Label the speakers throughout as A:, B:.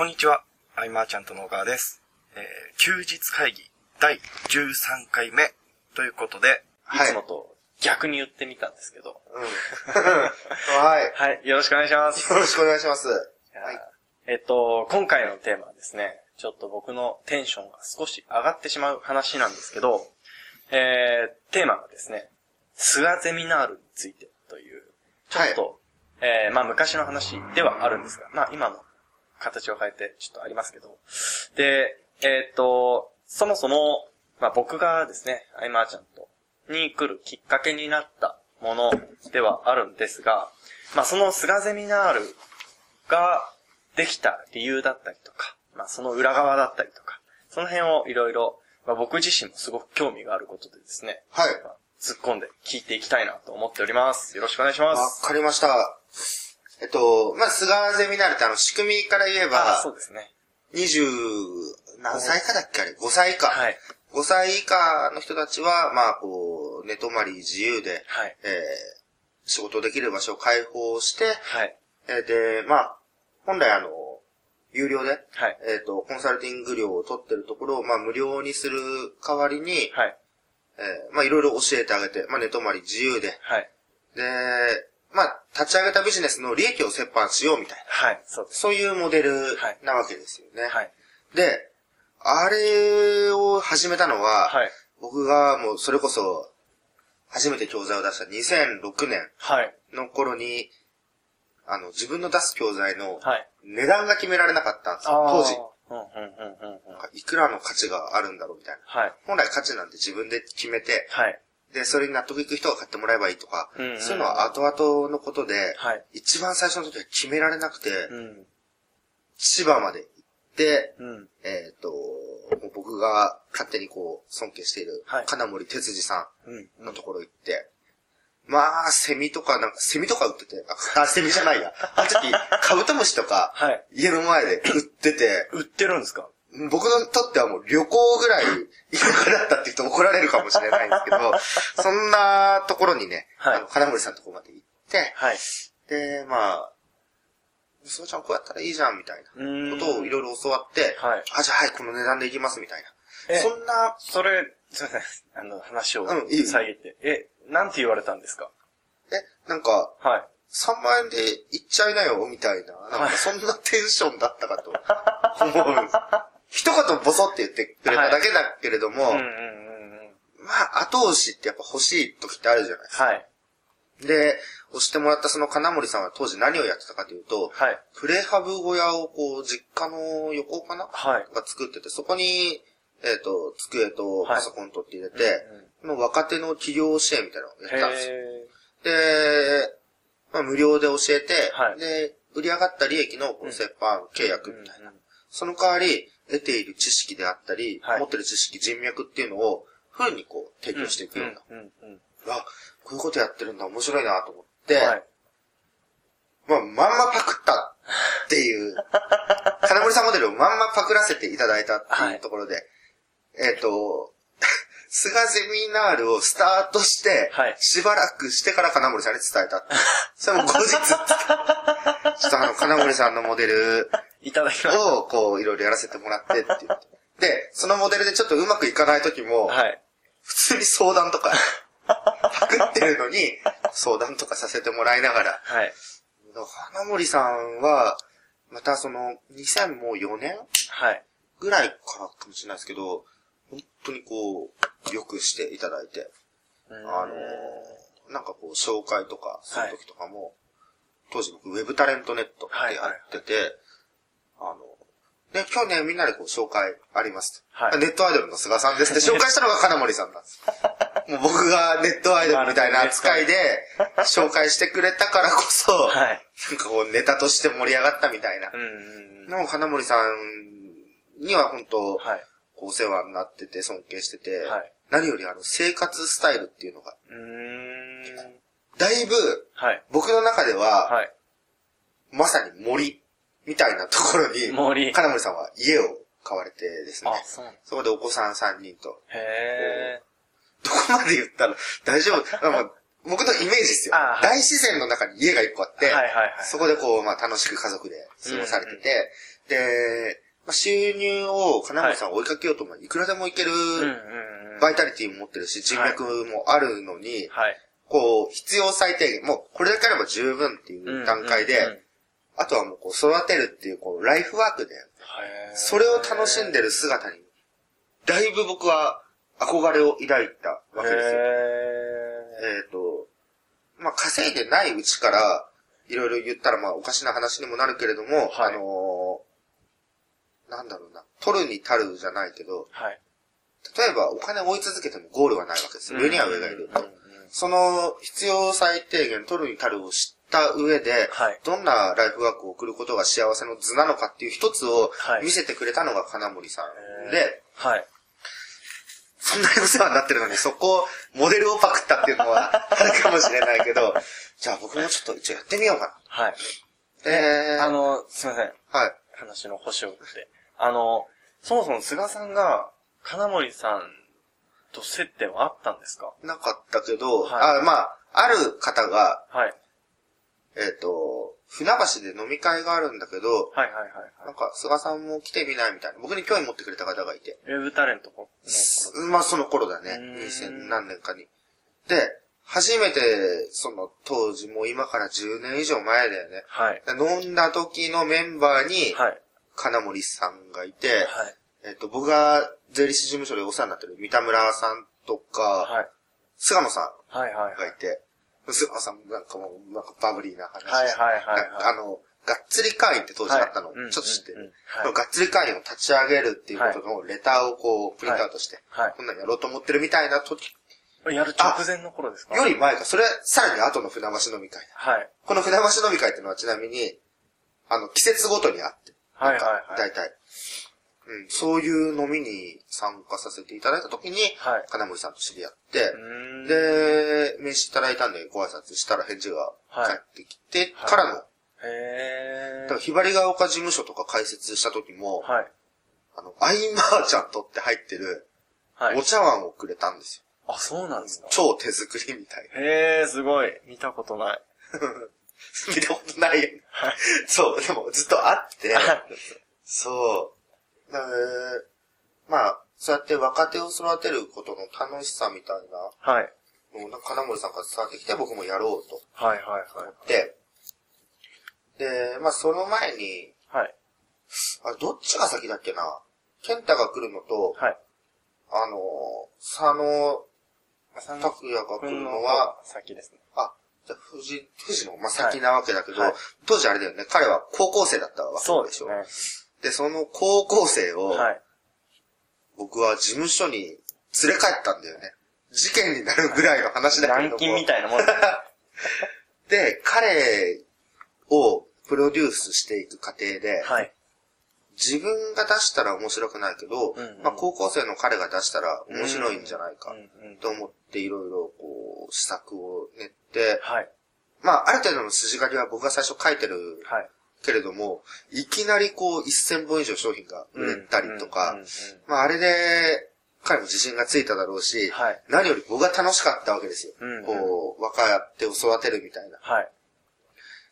A: こんにちは、アイマーちゃんとの小川です。えー、休日会議第13回目ということで、
B: はい
C: いつもと逆に言ってみたんですけど。
B: うん。はい。
C: はい、よろしくお願いします。
B: よろしくお願いします。はい
C: えっと、今回のテーマはですね、ちょっと僕のテンションが少し上がってしまう話なんですけど、えー、テーマがですね、菅ゼミナールについてという、ちょっと、えー、まあ昔の話ではあるんですが、まあ今の形を変えてちょっとありますけど、で、えっと、そもそも、まあ僕がですね、アイマーちゃんと、に来るきっかけになったものではあるんですが、まあその菅ゼミナールができた理由だったりとか、まあその裏側だったりとか、その辺をいろいろ、まあ僕自身もすごく興味があることでですね、
B: はい。
C: まあ突っ込んで聞いていきたいなと思っております。よろしくお願いしま
B: わ
C: す。
B: かりました。えっと、まあ、菅ゼミナールってあの、仕組みから言え
C: あ
B: ば
C: そう、ですね。
B: 20、何歳以下だっけあれ ?5 歳以下。
C: はい。
B: 5歳以下の人たちは、まあ、こう、寝泊まり自由で、
C: はい。
B: えー、仕事できる場所を開放して、
C: はい。
B: えーで、まあ、本来あの、有料で、
C: はい。
B: えっ、と、コンサルティング料を取ってるところを、まあ、無料にする代わりに、
C: はい。
B: えーまあ、いろいろ教えてあげて、まあ、寝泊まり自由で、
C: はい。
B: で、まあ、立ち上げたビジネスの利益を折半しようみたいな、
C: はい。そうです。
B: そういうモデル
C: はい
B: なわけですよね。
C: はい。
B: で、あれを始めたのは、
C: はい。
B: 僕がもうそれこそ、初めて教材を出した2006年
C: はい。
B: の頃に、あの、自分の出す教材の
C: はい。
B: 値段が決められなかったんですよ、当時。
C: うん、うん、うん、うん。うん
B: なんかいくらの価値があるんだろうみたいな。
C: はい。
B: 本来価値なんて自分で決めて、
C: はい。
B: で、それに納得いく人が買ってもらえばいいとか、
C: うんうんうん
B: そういうのは後々のことで、
C: はい。
B: 一番最初の時は決められなくて、
C: うん。
B: 千葉まで行って、
C: うん。
B: えっ、と、もう僕が勝手にこう、尊敬している
C: はい、
B: 金森哲司さ
C: うん。
B: んのところ行って、まあ、セミとか、なんか、セミとか売ってて、あ、あセミじゃないや。あの時、カブトムシとか、
C: はい。
B: 家の前で売ってて、
C: 売ってるんですか？
B: 僕のとってはもう旅行ぐらい田舎だったって言うと怒られるかもしれないんですけど、そんなところにね、
C: はい
B: あの金森さんのところまで行って、
C: はい。
B: で、まあ、そうちゃんこうやったらいいじゃんみたいなことをいろいろ教わって、
C: はい
B: あ、じゃあはい、この値段でいきますみたい
C: え
B: な。そんな、
C: それ、すいません。あの、話を
B: うんいいよ
C: 遮って。え、なんて言われたんですか？
B: え、なんか、
C: はい。
B: 3万円で行っちゃいなよ、みたいな。なん
C: はい
B: かそんなテンションだったかと思うんです。一言ボソって言ってくれただけだけれども、
C: うんうんうんうん。
B: まあ、後押しってやっぱ欲しい時ってあるじゃないですか。
C: はい。
B: で、押してもらったその金森さんは当時何をやってたかというと、
C: はい。
B: プレハブ小屋をこう、実家の横かな？
C: はい。
B: が作ってて、そこに、えっ、と、机と
C: はい
B: パソコン取って入れて、もう若手の企業支援みたいなのをやってたんですよ。
C: へ
B: で、まあ、無料で教えて、
C: はい
B: で、売り上がった利益のこの折半契約みたいな。その代わり、得ている知識であったり、
C: はい
B: 持ってる知識、人脈っていうのを、ふうにこう、提供していくような。
C: うんうんうん。
B: あ、こういうことやってるんだ、面白いなと思って、
C: はい。
B: まあ、まんまパクったっていう、金森さんモデルをまんまパクらせていただいたっていうところで、えっ、と、菅ゼミナールをスタートして、
C: はい
B: しばらくしてから金森さんに伝えた。それも後日、ちょっとあの、金森さんのモデル
C: いただきまし
B: を、こう、いろいろやらせてもらってって言って。で、そのモデルでちょっとうまくいかない時も、
C: た。はい。
B: 普通に相談とか、パクってるのに、相談とかさせてもらいながら、
C: はい。
B: 花森さんは、またその、2004年
C: はい。
B: ぐらいからかもしれないですけど、本当にこう、よくしていただいて、あのー、なんかこう、紹介とかするときとかも、当時僕、ウェブタレントネットってやってて、あの、で、今日ね、みんなでこう、紹介ありますと。
C: はい
B: ネットアイドルの菅さんですって紹介したのが金森さんなんです。もう僕がネットアイドルみたいな扱いで、紹介してくれたからこそ、
C: はい。
B: なんかこう、ネタとして盛り上がったみたいな
C: うんうんうん。
B: の花森さんには本当、
C: はい。
B: こうお世話になってて尊敬してて、
C: はい。
B: 何よりあの生活スタイルっていうのが、
C: うーん。
B: だいぶ
C: はい。
B: 僕の中では、
C: はい。
B: まさに森みたいなところに、
C: 森。
B: 金森さんは家を買われてですね。
C: あ、、そう。
B: そこでお子さん3人と、
C: へ
B: どこまで言ったら大丈夫？僕のイメージですよ。
C: あはい。
B: 大自然の中に家が1個あって、
C: はいはいはい
B: そこでこう、まあ楽しく家族で過ごされてて、で、まあ、収入を金森さん追いかけようと思えばいくらでもいける。バイタリティも持ってるし、人脈もあるのに、
C: はい。
B: こう、必要最低限、もうこれだけあれば十分っていう段階で、あとはもうこう育てるっていう、こう、ライフワークで、それを楽しんでる姿に、だいぶ僕は憧れを抱いたわけですよ。
C: へ
B: えっ、と、まあ、稼いでないうちから、いろいろ言ったらまあおかしな話にもなるけれども、
C: はい
B: あのーなんだろうな、取るに足るじゃないけど、
C: ーはい。
B: 例えばお金を追い続けてもゴールはないわけですよ。上には上がいる。その必要最低限取るに足るを知った上で、
C: はい
B: どんなライフワークを送ることが幸せの図なのかっていう一つを
C: はい
B: 見せてくれたのが金森さんで、
C: はい。
B: そんなにお世話になってるのにそこをモデルをパクったっていうのはあるかもしれないけど、じゃあ僕もちょっと一応やってみようか
C: はい。
B: な。えー、
C: あの、すいません。
B: はい。
C: 話の星を打って。あの、そもそも菅さんが、金森さんと接点はあったんですか？
B: なかったけど、
C: はい
B: あまあ、ある方が、
C: はい。
B: えっ、と、船橋で飲み会があるんだけど、
C: はいはいはいは
B: なんか、菅さんも来てみないみたいな。僕に興味持ってくれた方がいて。
C: い。ウェブタレント
B: まあ、その頃だね。
C: うーん
B: 2000何年かに。で、初めて、その、当時もう今から10年以上前だよね。
C: はい。
B: 飲んだ時のメンバーに、
C: はい。
B: 金森さんがいて、
C: はい。
B: えっ、と、僕が税理士事務所でお世話になってる三田村さんとか、
C: はい。
B: 菅野さ
C: はいはい
B: んがいて、菅野さんもなんかもう、なんかバブリーな話
C: はいはいはいはい
B: あの、がっつり会員って当時あったの、
C: はい
B: ちょっと知ってる。
C: うんうんうんはい
B: がっつり会員を立ち上げるっていうことのレターをこう、プリントアウトして、
C: はい
B: こんなんやろうと思ってるみたいな時
C: やる直前の頃ですか？
B: より前か、それ、さらに後の船橋飲み会だ。
C: はい。
B: この船橋飲み会っていうのはちなみに、あの、季節ごとにあって。
C: はいはいはい
B: 大体。うん、そういう飲みに参加させていただいた時に、
C: はい
B: 金森さんと知り合ってで、名刺いただいたんでご挨拶したら返事が返ってきて
C: はい
B: からの、
C: へ
B: だからひばりが丘事務所とか開設した時も、
C: ー。はい。
B: あの、アイマーちゃんとって入ってる
C: はい
B: お。茶碗をくれたんですよ。
C: あ、そうなんですか
B: 超手作りみたいな。
C: へー、すごい。見たことない。
B: 見たことないよね。そう、でもずっとあって、そう。だまあ、そうやって若手を育てることの楽しさみたい
C: はい。
B: なんか金森さんから伝わってきて僕もやろうと
C: はいはいはい。
B: 思って、で、まあその前に、
C: はい。
B: あどっちが先だっけな健太が来るのと、
C: はい。
B: あの、佐野拓也が来る
C: 君の
B: は
C: が、先ですね。
B: あ、じゃあ藤、藤の、まあ、先なわけだけど、
C: はい
B: 当時あれだよね、彼は高校生だったわけでしょ。
C: そうですね。
B: で、その高校生を、
C: はい。
B: 僕は事務所に連れ帰ったんだよね。事件になるぐらいの話だけれども。
C: 軟禁みたいなもんですね。
B: で、彼をプロデュースしていく過程で、
C: はい。
B: 自分が出したら面白くないけど、
C: うんうん
B: まあ、高校生の彼が出したら面白いんじゃないかと思っていろいろこう、施策を練って、
C: はい。
B: まあ、ある程度の筋書きは僕が最初書いてる
C: はい。
B: けれども、いきなりこう、1000本以上商品が売れたりとか、まあ、あれで、彼も自信がついただろうし、
C: はい
B: 何より僕が楽しかったわけですよ。
C: うんうん
B: こう、若手を育てるみたいな。
C: はい。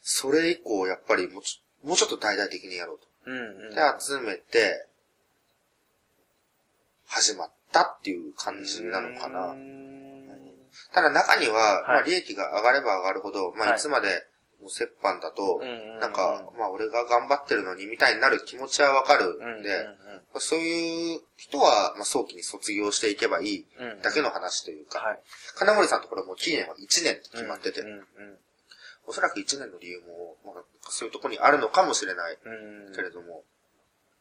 B: それ以降、やっぱりもうちょもうちょっと大々的にやろうと。
C: うんうん。
B: で、集めて、始まったっていう感じなのか
C: う
B: な。ただ中には、
C: はい。
B: まあ利益が上がれば上がるほど、まあ
C: はい。
B: いつまでもう折半だと、なんか、まあ俺が頑張ってるのにみたいになる気持ちはわかるんで、そういう人は、まあ、早期に卒業していけばいい
C: うん。
B: だけの話というか、
C: はい。
B: 金森さんのところも期限は1年って決まってて、おそらく1年の理由も、まあ、そういうところにあるのかもしれない
C: うん。
B: けれども、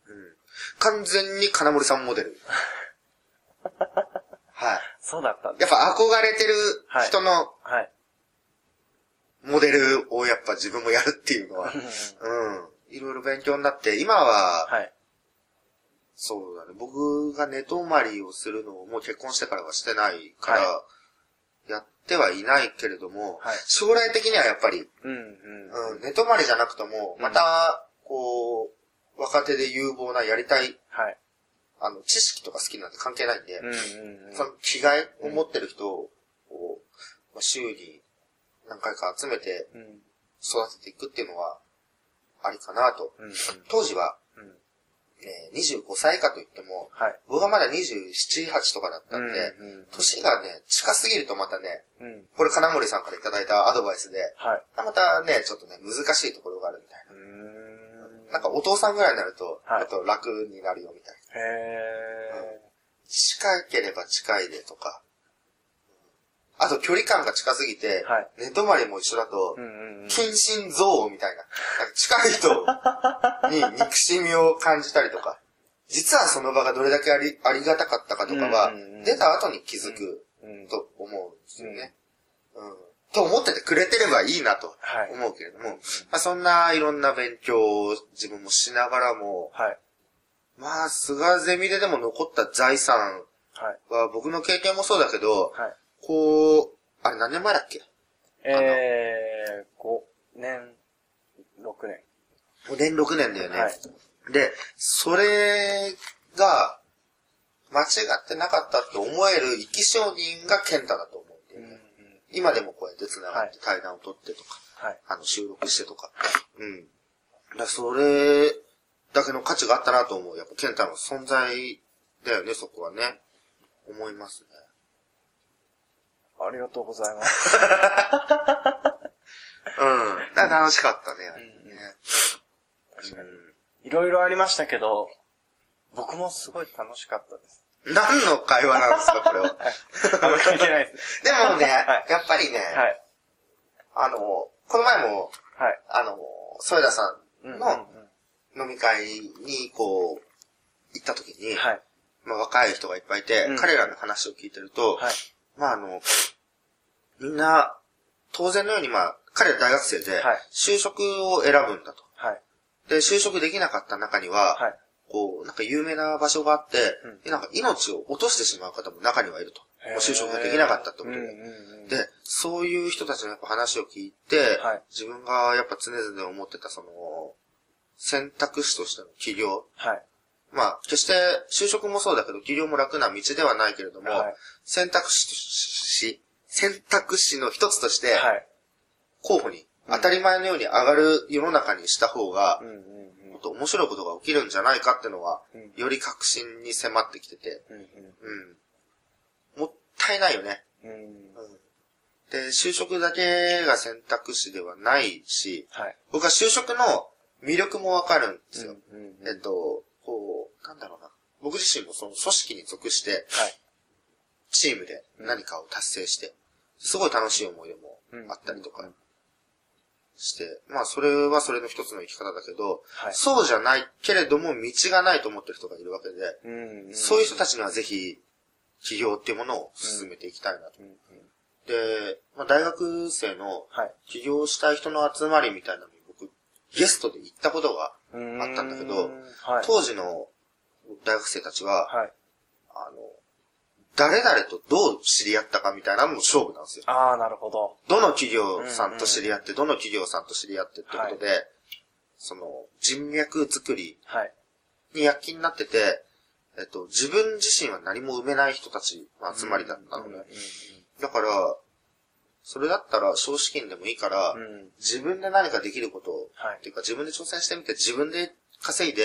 B: うん。完全に金森さんモデル。はい。
C: そうだったん。
B: やっぱ憧れてる人の
C: はい。
B: モデルをやっぱ自分もやるっていうのは、うん。いろいろ勉強になって、今は、
C: はい。
B: そうだね。僕が寝泊まりをするのをもう結婚してからはしてないから、
C: は
B: やってはいないけれども、
C: はい
B: 将来的にはやっぱり、
C: うんうん。
B: うん、寝泊まりじゃなくとも、
C: うん
B: また、こう、若手で有望なやりたい、
C: はい。
B: あの、知識とか好きなんて関係ないんで、
C: うんうんうん。
B: その気概を持ってる人を、まあ週に何回か集めて
C: うん。
B: 育てていくっていうのは、ありかなと。
C: うんうん。
B: 当時は、
C: うん
B: ね、25歳以下といっても、
C: はい。
B: 僕はまだ27、8とかだったんで、
C: うんうん
B: 年がね、近すぎるとまたね、
C: うん。
B: これ金森さんからいただいたアドバイスで、
C: はい。
B: またね、ちょっとね、難しいところがあるみたいな。
C: ん。
B: なんかお父さんぐらいになると、
C: はい
B: あと楽になるよみたいな。
C: へ
B: 近ければ近いでとか、あと距離感が近すぎて、
C: はい
B: 寝泊まりも一緒だと。近親憎悪みたいな。近い人に憎しみを感じたりとか、実はその場がどれだけありありがたかったかとかは出た後に気づく
C: うん。
B: と思うんですよね。うん。と思っててくれてればいいなと
C: はい
B: 思うけれども、まあそんないろんな勉強を自分もしながらも、
C: はい。
B: まあ、菅ゼミででも残った財産
C: はい。
B: は僕の経験もそうだけど、
C: はい。
B: こう、あれ何年前だっけ？
C: えー、5年、6年。
B: ?5 年6年だよね。
C: はい。
B: で、それが、間違ってなかったって思える生き証人が健太だと思うんだよ
C: うんうん
B: ね。今でもこうやって繋がって対談を取ってとか、
C: はい。
B: あの、収録してとか。うん。だそれだけの価値があったなと思う。やっぱ健太の存在だよね、そこはね。思いますね。
C: ありがとうございます。
B: うん。楽しかったね、あれね。
C: 確かに。いろいろありましたけど、僕もすごい楽しかったです。
B: うん何の会話なんですか、これは。
C: あんまり聞いてないです
B: でもね、
C: はい
B: やっぱりね、
C: ね。はい。
B: あの、この前も、
C: はい。
B: あの、添田さ
C: うんん
B: の飲み会に、こう、行った時に、
C: はい。
B: まあ若い人がいっぱいいて、
C: うん
B: 彼らの話を聞いてると、
C: はい。
B: まああの、みんな、当然のようにまあ、彼ら大学生で
C: はい、
B: 就職を選ぶんだと。
C: はい。
B: で、就職できなかった中には、
C: はい。
B: こう、なんか有名な場所があって、
C: うん
B: でなんか命を落としてしまう方も中にはいると。就職ができなかったってことで。
C: うんうんうん
B: で、そういう人たちのやっぱ話を聞いて、
C: はい
B: 自分がやっぱ常々思ってたその、選択肢としての起業。
C: はい。
B: まあ、決して就職もそうだけど、起業も楽な道ではないけれども、
C: はい
B: 選択肢とし、選択肢の一つとして、
C: はい。
B: 候補に当たり前のように上がる世の中にした方がもっと面白いことが起きるんじゃないかってのは、
C: うん
B: より確信に迫ってきてて、
C: うん
B: うん。もったいないよね。で、就職だけが選択肢ではないし、
C: はい。
B: 僕は就職の魅力もわかるんですよ。えっと、こう、なんだろうな。僕自身もその組織に属して、
C: はい。
B: チームで何かを達成して、すごい楽しい思い出もあったりとかして、まあそれはそれの一つの生き方だけど、
C: はい
B: そうじゃないけれども道がないと思ってる人がいるわけで、
C: うんうん
B: そういう人たちにはぜひ起業っていうものを進めていきたいなと。
C: うんうん
B: で、まあ、大学生の
C: はい。
B: 起業したい人の集まりみたいなのに僕、ゲストで行ったことが
C: あ
B: あったんだけど、
C: はい。
B: 当時の大学生たちは、
C: はい。
B: あの、誰々とどう知り合ったかみたいなのも勝負なんですよ。
C: ああ、なるほど。
B: どの企業さんと知り合って、どの企業さんと知り合ってってことで、その人脈作り
C: はい。
B: に躍起になってて、えっと、自分自身は何も埋めない人たちの集まりだったのね。だから、それだったら少資金でもいいから、
C: うん。
B: 自分で何かできることを、
C: はい
B: っていうか自分で挑戦してみて自分で稼いで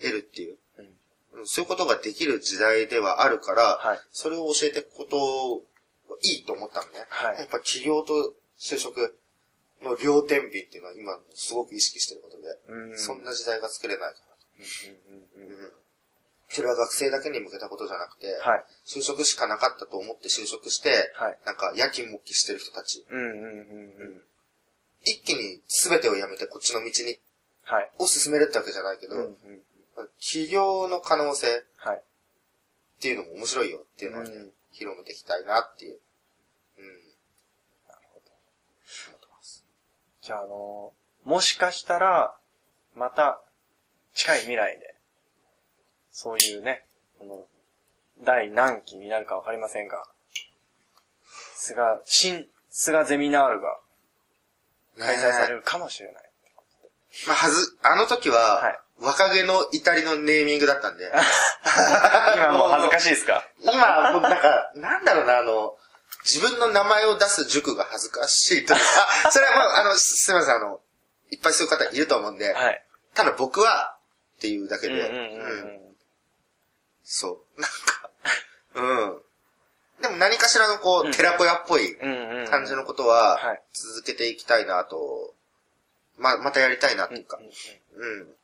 B: 得るっていう、そういうことができる時代ではあるから、
C: はい
B: それを教えていくこといいと思ったのね。
C: はい
B: やっぱ起業と就職の両天秤っていうのは今すごく意識してることで、
C: うん
B: そんな時代が作れないか
C: うんうんうん
B: なと。うんそれは学生だけに向けたことじゃなくて、
C: はい。
B: 就職しかなかったと思って就職して、
C: はい。
B: なんか夜勤もきしてる人たち。一気に全てをやめてこっちの道に、
C: はい。
B: を進めるってわけじゃないけど、
C: うんうん。
B: 起業の可能性っ
C: はい。
B: ていうのも面白いよっていうのをね、
C: うん
B: 広めていきたいなっていう。うん。
C: なるほど。じゃあ、あの、もしかしたら、また、近い未来で、そういうね、この、第何期になるかわかりませんが、菅、新、菅ゼミナールが開催され
B: ね
C: るかもしれない。
B: えまあ、はず、あの時は、
C: はい
B: 若気の至りのネーミングだったんで、
C: 今もう恥ずかしいですか？
B: 今、僕なんか、なんだろうな、あの、自分の名前を出す塾が恥ずかしいというか、あ、それはもう、あの、すすみません、あの、いっぱいそういう方いると思うんで、
C: はい。
B: ただ僕は、っていうだけで、
C: うんうんうん
B: そう。なんか、うん。でも何かしらのこう、寺子屋っぽい
C: うん。うんうん。
B: 感じのことは
C: はい、
B: 続けていきたいなと、ま、またやりたいなって
C: うん
B: いうか、うん。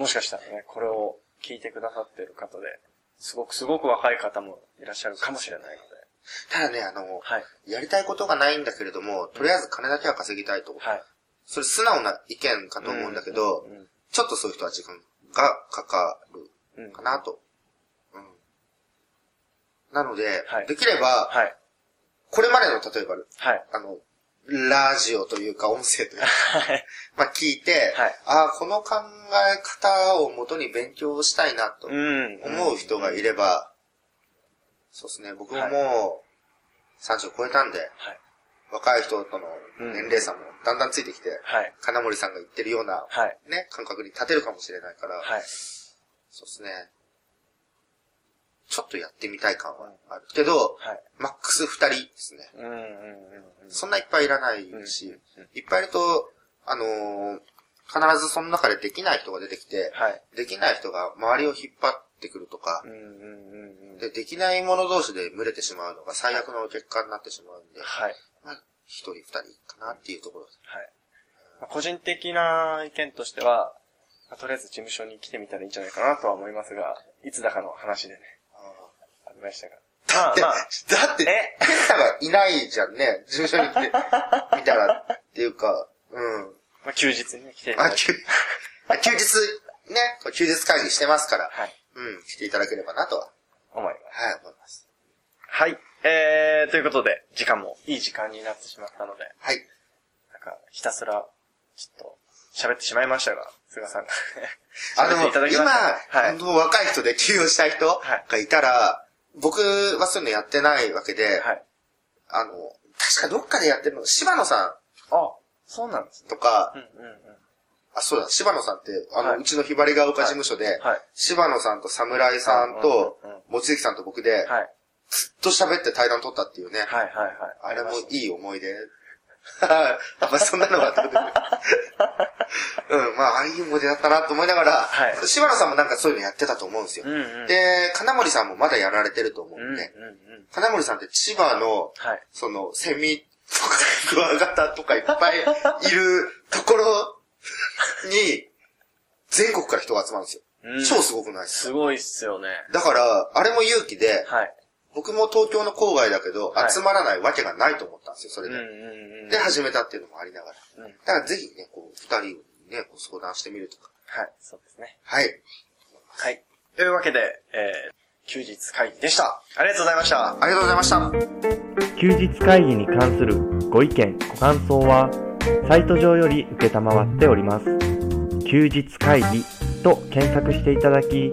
C: もしかしたらね、これを聞いてくださってる方で、すごくすごく若い方もいらっしゃるかもしれないので。
B: ただね、あの、
C: はい。
B: やりたいことがないんだけれども、とりあえず金だけは稼ぎたいと。
C: はい。
B: それ素直な意見かと思うんだけど、
C: うん
B: ちょっとそういう人は時間がかか
C: うん
B: るかなと。うん。なので、
C: はい
B: できれば、
C: はい。
B: これまでの例えば、
C: はい。
B: あの、ラジオというか音声というか、
C: はい。
B: まあ聞いて、
C: はい
B: ああ、この考え方をもとに勉強したいなと
C: うん。
B: 思う人がいれば、そうですね、僕ももう30超えたんで、
C: はい。
B: 若い人との年齢差もだんだんついてきて、
C: はい。
B: 金森さんが言ってるような、
C: はい。
B: ね、感覚に立てるかもしれないから、
C: はい。
B: そうですね。ちょっとやってみたい感はあるけど、
C: はい。
B: マックス二人ですね。
C: うんうんうんうん。
B: そんないっぱいいらないし、
C: うんうん
B: いっぱいいると、あのー必ずその中でできない人が出てきて、
C: はい。
B: できない人が周りを引っ張ってくるとか
C: う、んうんうんうん。
B: で、できない者同士で群れてしまうのが最悪の結果になってしまうんで、
C: はい。
B: まあ、一人二人かなっていうところです。
C: はい。まあ個人的な意見としては、まあとりあえず事務所に来てみたらいいんじゃないかなとは思いますが、いつだかの話でね、ありましたが。まあ
B: で、
C: まあ、
B: だって、
C: え？
B: ペンタがいないじゃんね。事務所に来て、見たらっていうか、うん。
C: まあ休日にね、来て
B: あ、
C: だいて。
B: 休、あ休日、ね、休日会議してますから、
C: はい。
B: うん、来ていただければなとは、
C: 思います。
B: はい、思います。
C: はい。えー、ということで、時間もいい時間になってしまったので、
B: はい。
C: なんか、ひたすら、ちょっと、喋ってしまいましたが、菅さんが。
B: あの、
C: 喋っていただきま
B: 今、
C: はい
B: 本当若い人で起業したい人
C: はい
B: がいたら、僕はそういうのやってないわけで、
C: はい。
B: あの、確かどっかでやってるの、柴野さ
C: あ、そうなんですね。
B: んとか、
C: うんうんうん。
B: あ、そうだ、柴野さんって、あの、
C: はいう
B: ちのひばりが丘事務所で、
C: はい。
B: 柴野さんと侍さんと
C: うんうんうん、
B: 望月さんと僕で、
C: はい。
B: ずっと喋って対談取ったっていうね。
C: はいはいはい。
B: あれもいい思い出。やっぱそんなのがあったことで。うん、まあ、ああいう思い出だったなと思いながら、
C: はい
B: 柴野さんもなんかそういうのやってたと思うんですよ。
C: たうんうん。
B: で、金森さんもまだやられてると思
C: う
B: うんんで、
C: うんうん。
B: 金森さんって千葉の、
C: はい。
B: その、セミとか、クワガタとかいっぱいいるところに、全国から人が集まるんですよ。
C: うん
B: 超すごくないです
C: すごいっすよね。
B: だから、あれも勇気で、
C: はい。
B: 僕も東京の郊外だけど、
C: はい
B: 集まらないわけがないと思ったんですよ、それで。で、始めたっていうのもありながら。
C: うん
B: だからぜひね、こう、二人にね、こう相談してみるとか。
C: はい、そうですね。
B: はい。
C: はい。というわけで、えー、休日会議でした。ありがとうございました。
B: ありがとうございました。
D: 休日会議に関するご意見、ご感想は、サイト上より受けたまわっております。休日会議と検索していただき、